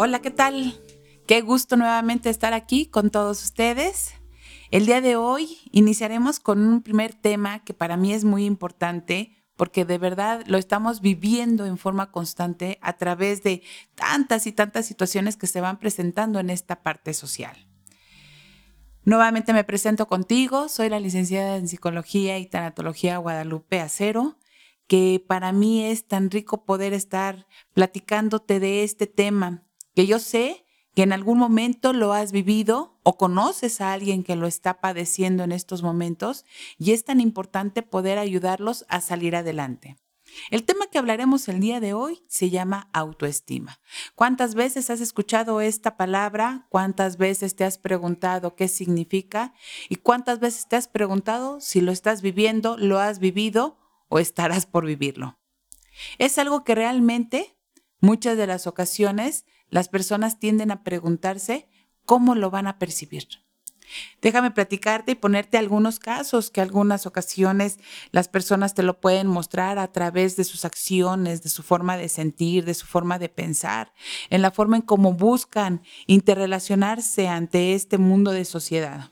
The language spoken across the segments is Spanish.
Hola, ¿qué tal? Qué gusto nuevamente estar aquí con todos ustedes. El día de hoy iniciaremos con un primer tema que para mí es muy importante porque de verdad lo estamos viviendo en forma constante a través de tantas y tantas situaciones que se van presentando en esta parte social. Nuevamente me presento contigo, soy la licenciada en Psicología y Tanatología Guadalupe Acero, que para mí es tan rico poder estar platicándote de este tema que yo sé que en algún momento lo has vivido o conoces a alguien que lo está padeciendo en estos momentos y es tan importante poder ayudarlos a salir adelante. El tema que hablaremos el día de hoy se llama autoestima. ¿Cuántas veces has escuchado esta palabra? ¿Cuántas veces te has preguntado qué significa? ¿Y cuántas veces te has preguntado si lo estás viviendo, lo has vivido o estarás por vivirlo? Es algo que realmente muchas de las ocasiones las personas tienden a preguntarse cómo lo van a percibir. Déjame platicarte y ponerte algunos casos que algunas ocasiones las personas te lo pueden mostrar a través de sus acciones, de su forma de sentir, de su forma de pensar, en la forma en cómo buscan interrelacionarse ante este mundo de sociedad.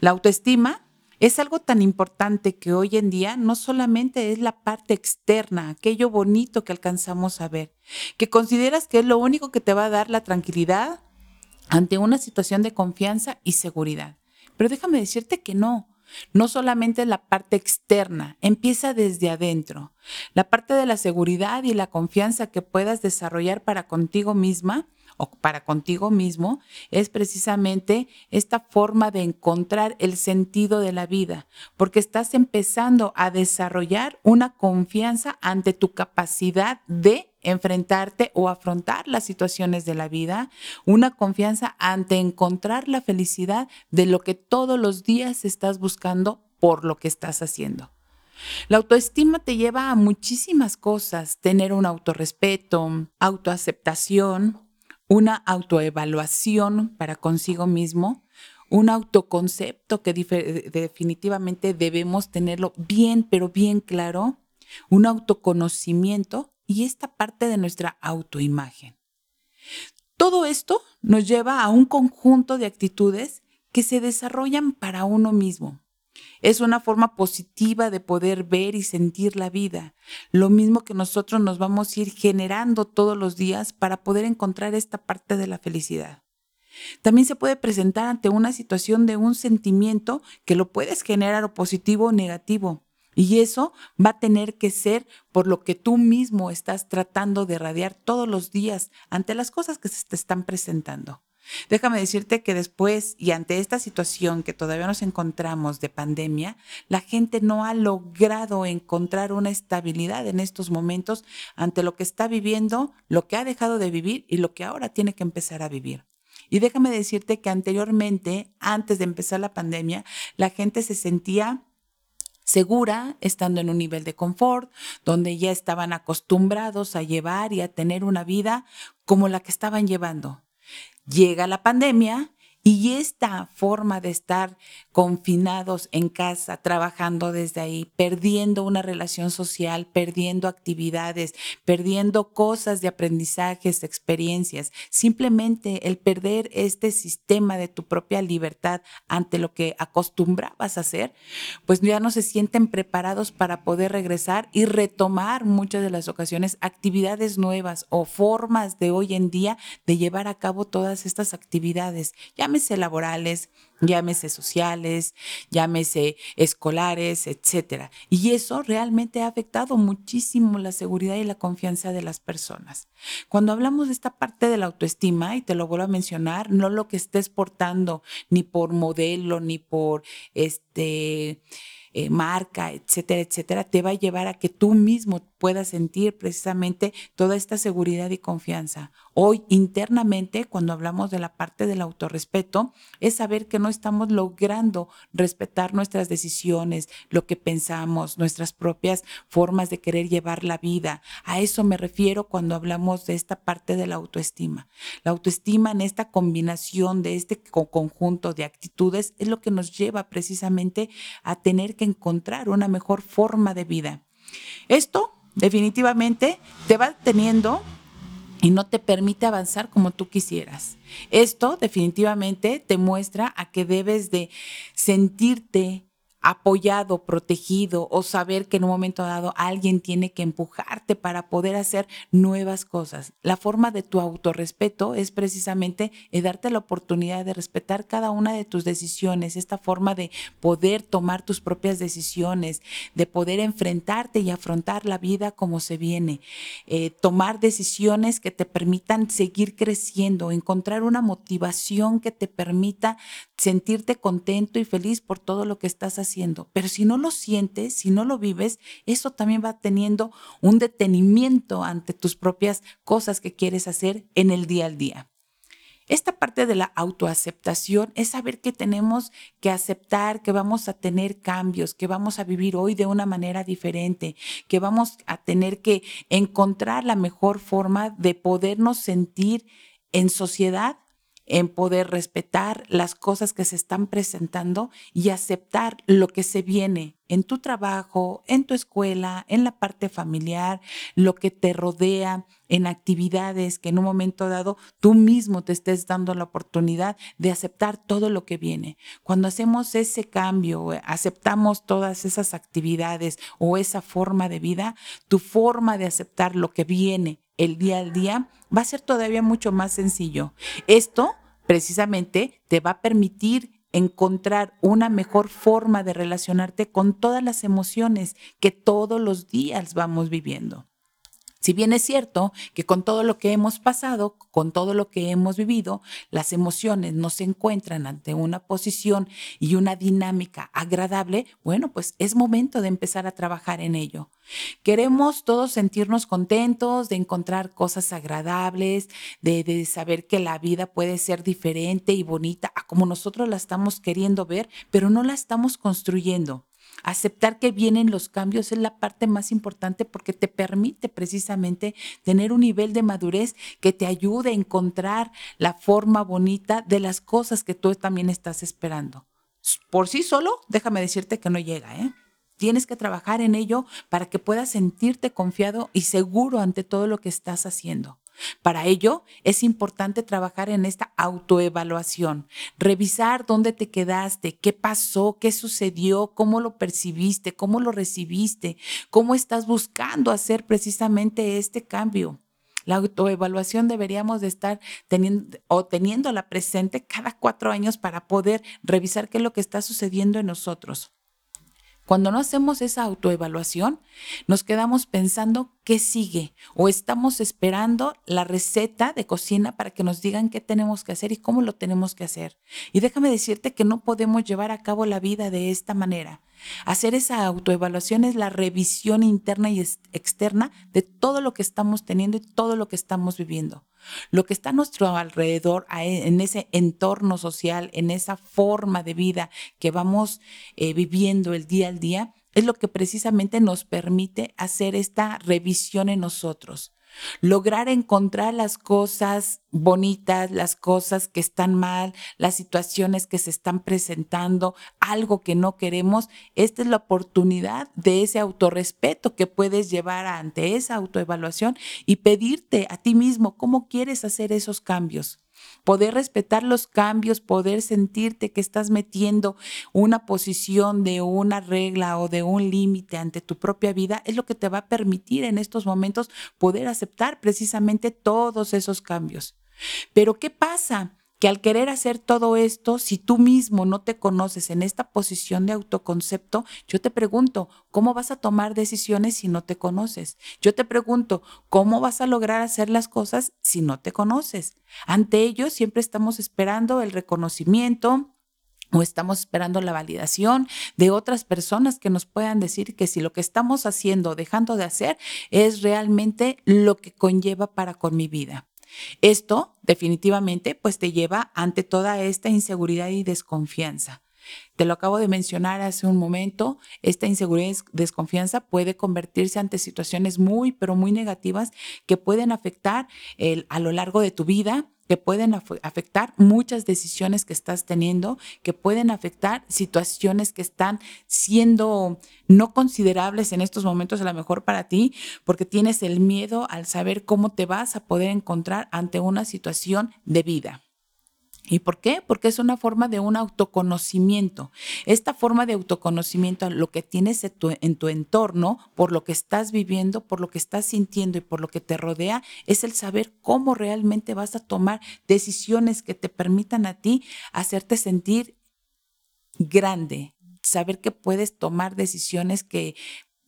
La autoestima es algo tan importante que hoy en día no solamente es la parte externa, aquello bonito que alcanzamos a ver, que consideras que es lo único que te va a dar la tranquilidad ante una situación de confianza y seguridad. Pero déjame decirte que no. No solamente la parte externa, empieza desde adentro. La parte de la seguridad y la confianza que puedas desarrollar para contigo misma o para contigo mismo es precisamente esta forma de encontrar el sentido de la vida, porque estás empezando a desarrollar una confianza ante tu capacidad de enfrentarte o afrontar las situaciones de la vida, una confianza ante encontrar la felicidad de lo que todos los días estás buscando por lo que estás haciendo. La autoestima te lleva a muchísimas cosas, tener un autorrespeto, autoaceptación, una autoevaluación para consigo mismo, un autoconcepto que definitivamente debemos tenerlo bien, pero bien claro, un autoconocimiento y esta parte de nuestra autoimagen. Todo esto nos lleva a un conjunto de actitudes que se desarrollan para uno mismo, es una forma positiva de poder ver y sentir la vida. Lo mismo que nosotros nos vamos a ir generando todos los días para poder encontrar esta parte de la felicidad. También se puede presentar ante una situación de un sentimiento que lo puedes generar o positivo o negativo. Y eso va a tener que ser por lo que tú mismo estás tratando de radiar todos los días ante las cosas que se te están presentando. Déjame decirte que después y ante esta situación que todavía nos encontramos de pandemia, la gente no ha logrado encontrar una estabilidad en estos momentos ante lo que está viviendo, lo que ha dejado de vivir y lo que ahora tiene que empezar a vivir. Y déjame decirte que anteriormente, antes de empezar la pandemia, la gente se sentía segura, estando en un nivel de confort, donde ya estaban acostumbrados a llevar y a tener una vida como la que estaban llevando. Llega la pandemia y esta forma de estar confinados en casa, trabajando desde ahí, perdiendo una relación social, perdiendo actividades, perdiendo cosas de aprendizajes, experiencias, simplemente el perder este sistema de tu propia libertad ante lo que acostumbrabas a hacer, pues ya no se sienten preparados para poder regresar y retomar muchas de las ocasiones actividades nuevas o formas de hoy en día de llevar a cabo todas estas actividades. Ya llámese laborales, llámese sociales, llámese escolares, etcétera. Y eso realmente ha afectado muchísimo la seguridad y la confianza de las personas. Cuando hablamos de esta parte de la autoestima, y te lo vuelvo a mencionar, no lo que estés portando ni por modelo, ni por este eh, marca, etcétera, etcétera, te va a llevar a que tú mismo puedas sentir precisamente toda esta seguridad y confianza. Hoy internamente, cuando hablamos de la parte del autorrespeto, es saber que no estamos logrando respetar nuestras decisiones, lo que pensamos, nuestras propias formas de querer llevar la vida. A eso me refiero cuando hablamos de esta parte de la autoestima. La autoestima en esta combinación de este conjunto de actitudes es lo que nos lleva precisamente a tener que encontrar una mejor forma de vida. Esto definitivamente te va teniendo y no te permite avanzar como tú quisieras. Esto definitivamente te muestra a que debes de sentirte apoyado, protegido o saber que en un momento dado alguien tiene que empujarte para poder hacer nuevas cosas. La forma de tu autorrespeto es precisamente darte la oportunidad de respetar cada una de tus decisiones, esta forma de poder tomar tus propias decisiones, de poder enfrentarte y afrontar la vida como se viene, eh, tomar decisiones que te permitan seguir creciendo, encontrar una motivación que te permita sentirte contento y feliz por todo lo que estás haciendo pero si no lo sientes, si no lo vives, eso también va teniendo un detenimiento ante tus propias cosas que quieres hacer en el día al día. Esta parte de la autoaceptación es saber que tenemos que aceptar que vamos a tener cambios, que vamos a vivir hoy de una manera diferente, que vamos a tener que encontrar la mejor forma de podernos sentir en sociedad en poder respetar las cosas que se están presentando y aceptar lo que se viene en tu trabajo, en tu escuela, en la parte familiar, lo que te rodea, en actividades que en un momento dado tú mismo te estés dando la oportunidad de aceptar todo lo que viene. Cuando hacemos ese cambio, aceptamos todas esas actividades o esa forma de vida, tu forma de aceptar lo que viene el día al día va a ser todavía mucho más sencillo. Esto precisamente te va a permitir encontrar una mejor forma de relacionarte con todas las emociones que todos los días vamos viviendo. Si bien es cierto que con todo lo que hemos pasado, con todo lo que hemos vivido, las emociones no se encuentran ante una posición y una dinámica agradable, bueno, pues es momento de empezar a trabajar en ello. Queremos todos sentirnos contentos, de encontrar cosas agradables, de, saber que la vida puede ser diferente y bonita a como nosotros la estamos queriendo ver, pero no la estamos construyendo. Aceptar que vienen los cambios es la parte más importante porque te permite precisamente tener un nivel de madurez que te ayude a encontrar la forma bonita de las cosas que tú también estás esperando. Por sí solo, déjame decirte que no llega, ¿eh? Tienes que trabajar en ello para que puedas sentirte confiado y seguro ante todo lo que estás haciendo. Para ello es importante trabajar en esta autoevaluación, revisar dónde te quedaste, qué pasó, qué sucedió, cómo lo percibiste, cómo lo recibiste, cómo estás buscando hacer precisamente este cambio. La autoevaluación deberíamos de estar teniendo o teniéndola presente cada cuatro años para poder revisar qué es lo que está sucediendo en nosotros. Cuando no hacemos esa autoevaluación, nos quedamos pensando qué sigue o estamos esperando la receta de cocina para que nos digan qué tenemos que hacer y cómo lo tenemos que hacer. Y déjame decirte que no podemos llevar a cabo la vida de esta manera. Hacer esa autoevaluación es la revisión interna y externa de todo lo que estamos teniendo y todo lo que estamos viviendo. Lo que está a nuestro alrededor, e, en ese entorno social, en esa forma de vida que vamos eh, viviendo el día al día, es lo que precisamente nos permite hacer esta revisión en nosotros. Lograr encontrar las cosas bonitas, las cosas que están mal, las situaciones que se están presentando, algo que no queremos, esta es la oportunidad de ese autorrespeto que puedes llevar ante esa autoevaluación y pedirte a ti mismo cómo quieres hacer esos cambios poder respetar los cambios, poder sentirte que estás metiendo una posición de una regla o de un límite ante tu propia vida, es lo que te va a permitir en estos momentos poder aceptar precisamente todos esos cambios. Pero ¿qué pasa? Que al querer hacer todo esto, si tú mismo no te conoces en esta posición de autoconcepto, yo te pregunto, ¿cómo vas a tomar decisiones si no te conoces? Yo te pregunto, ¿cómo vas a lograr hacer las cosas si no te conoces? Ante ello, siempre estamos esperando el reconocimiento, o estamos esperando la validación de otras personas que nos puedan decir que si lo que estamos haciendo o dejando de hacer es realmente lo que conlleva para con mi vida. Esto definitivamente pues te lleva ante toda esta inseguridad y desconfianza. Te lo acabo de mencionar hace un momento, esta inseguridad y desconfianza puede convertirse ante situaciones muy, pero muy negativas que pueden afectar a lo largo de tu vida que pueden afectar muchas decisiones que estás teniendo, que pueden afectar situaciones que están siendo no considerables en estos momentos a lo mejor para ti, porque tienes el miedo al saber cómo te vas a poder encontrar ante una situación de vida. ¿Y por qué? Porque es una forma de un autoconocimiento. Esta forma de autoconocimiento, lo que tienes en tu, en tu, entorno, por lo que estás viviendo, por lo que estás sintiendo y por lo que te rodea, es el saber cómo realmente vas a tomar decisiones que te permitan a ti hacerte sentir grande, saber que puedes tomar decisiones que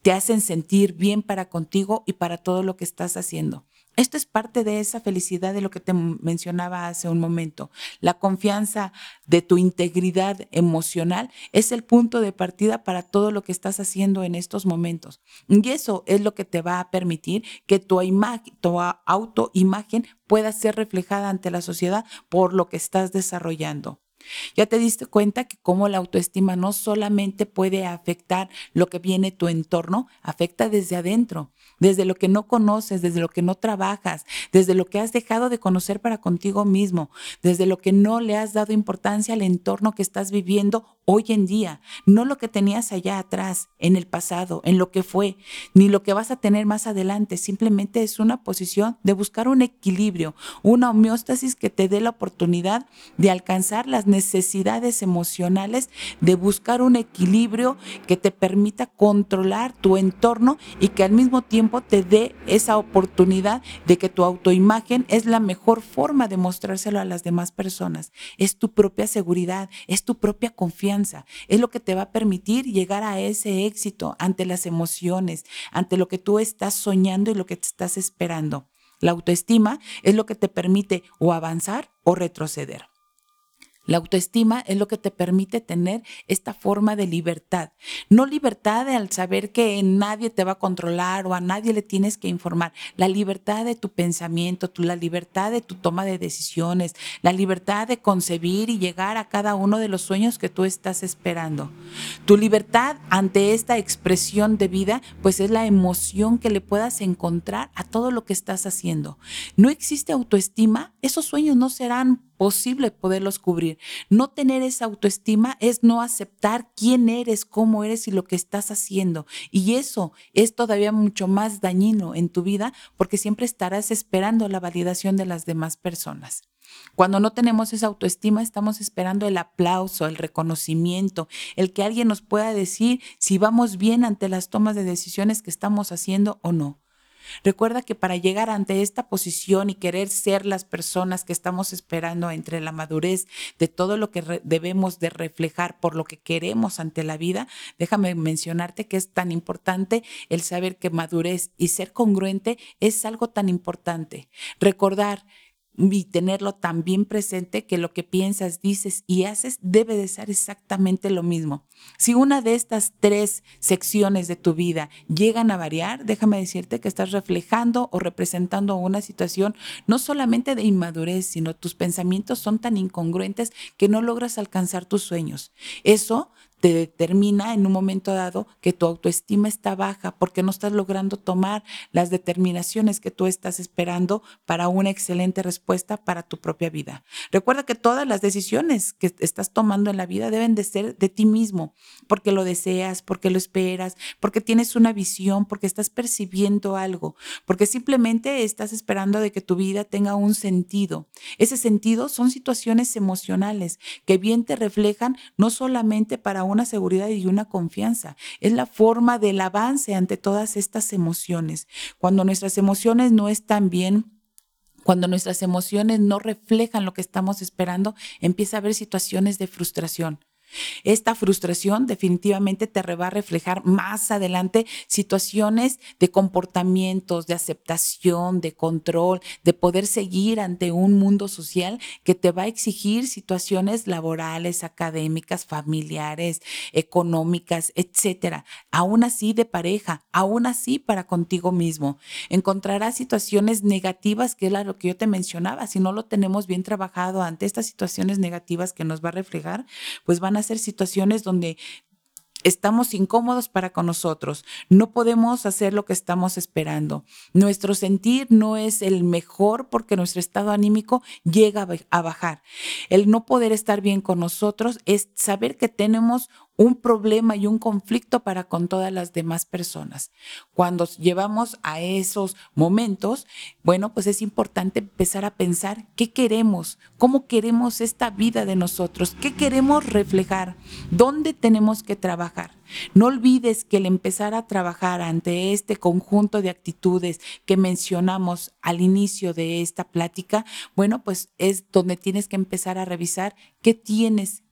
te hacen sentir bien para contigo y para todo lo que estás haciendo. Esto es parte de esa felicidad de lo que te mencionaba hace un momento. La confianza de tu integridad emocional es el punto de partida para todo lo que estás haciendo en estos momentos. Y eso es lo que te va a permitir que tu, tu autoimagen pueda ser reflejada ante la sociedad por lo que estás desarrollando. Ya te diste cuenta que como la autoestima no solamente puede afectar lo que viene tu entorno, afecta desde adentro desde lo que no conoces, desde lo que no trabajas, desde lo que has dejado de conocer para contigo mismo, desde lo que no le has dado importancia al entorno que estás viviendo hoy en día, no lo que tenías allá atrás, en el pasado, en lo que fue, ni lo que vas a tener más adelante, simplemente es una posición de buscar un equilibrio, una homeostasis que te dé la oportunidad de alcanzar las necesidades emocionales, de buscar un equilibrio que te permita controlar tu entorno y que al mismo tiempo te dé esa oportunidad de que tu autoimagen es la mejor forma de mostrárselo a las demás personas. Es tu propia seguridad, es tu propia confianza, es lo que te va a permitir llegar a ese éxito ante las emociones, ante lo que tú estás soñando y lo que te estás esperando. La autoestima es lo que te permite o avanzar o retroceder. La autoestima es lo que te permite tener esta forma de libertad. No libertad al saber que nadie te va a controlar o a nadie le tienes que informar. La libertad de tu pensamiento, la libertad de tu toma de decisiones, la libertad de concebir y llegar a cada uno de los sueños que tú estás esperando. Tu libertad ante esta expresión de vida, pues es la emoción que le puedas encontrar a todo lo que estás haciendo. No existe autoestima, esos sueños no serán posible poderlos cubrir. No tener esa autoestima es no aceptar quién eres, cómo eres y lo que estás haciendo. Y eso es todavía mucho más dañino en tu vida porque siempre estarás esperando la validación de las demás personas. Cuando no tenemos esa autoestima, estamos esperando el aplauso, el reconocimiento, el que alguien nos pueda decir si vamos bien ante las tomas de decisiones que estamos haciendo o no. Recuerda que para llegar ante esta posición y querer ser las personas que estamos esperando entre la madurez de todo lo que debemos de reflejar por lo que queremos ante la vida, déjame mencionarte que es tan importante el saber que madurez y ser congruente es algo tan importante. Recordar y tenerlo también presente que lo que piensas, dices y haces debe de ser exactamente lo mismo. Si una de estas tres secciones de tu vida llegan a variar, déjame decirte que estás reflejando o representando una situación no solamente de inmadurez, sino tus pensamientos son tan incongruentes que no logras alcanzar tus sueños. Eso te determina en un momento dado que tu autoestima está baja porque no estás logrando tomar las determinaciones que tú estás esperando para una excelente respuesta para tu propia vida. Recuerda que todas las decisiones que estás tomando en la vida deben de ser de ti mismo, porque lo deseas, porque lo esperas, porque tienes una visión, porque estás percibiendo algo, porque simplemente estás esperando de que tu vida tenga un sentido. Ese sentido son situaciones emocionales que bien te reflejan no solamente para seguridad y una confianza. Es la forma del avance ante todas estas emociones. Cuando nuestras emociones no están bien, cuando nuestras emociones no reflejan lo que estamos esperando, empieza a haber situaciones de frustración. Esta frustración definitivamente te va a reflejar más adelante situaciones de comportamientos, de aceptación, de control, de poder seguir ante un mundo social que te va a exigir situaciones laborales, académicas, familiares, económicas, etcétera. Aún así de pareja, aún así para contigo mismo. Encontrarás situaciones negativas, que es lo que yo te mencionaba. Si no lo tenemos bien trabajado ante estas situaciones negativas que nos va a reflejar, pues van a ser situaciones donde estamos incómodos para con nosotros, no podemos hacer lo que estamos esperando. Nuestro sentir no es el mejor porque nuestro estado anímico llega a bajar. El no poder estar bien con nosotros es saber que tenemos un problema y un conflicto para con todas las demás personas. Cuando llevamos a esos momentos, bueno, pues es importante empezar a pensar qué queremos, cómo queremos esta vida de nosotros, qué queremos reflejar, dónde tenemos que trabajar. No olvides que el empezar a trabajar ante este conjunto de actitudes que mencionamos al inicio de esta plática, bueno, pues es donde tienes que empezar a revisar qué tienes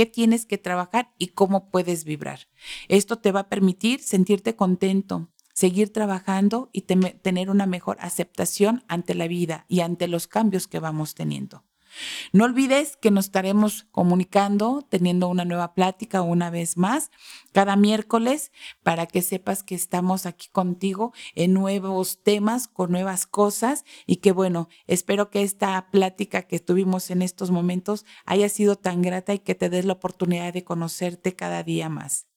qué tienes que trabajar y cómo puedes vibrar. Esto te va a permitir sentirte contento, seguir trabajando y tener una mejor aceptación ante la vida y ante los cambios que vamos teniendo. No olvides que nos estaremos comunicando, teniendo una nueva plática una vez más cada miércoles para que sepas que estamos aquí contigo en nuevos temas, con nuevas cosas y que bueno, espero que esta plática que tuvimos en estos momentos haya sido tan grata y que te des la oportunidad de conocerte cada día más.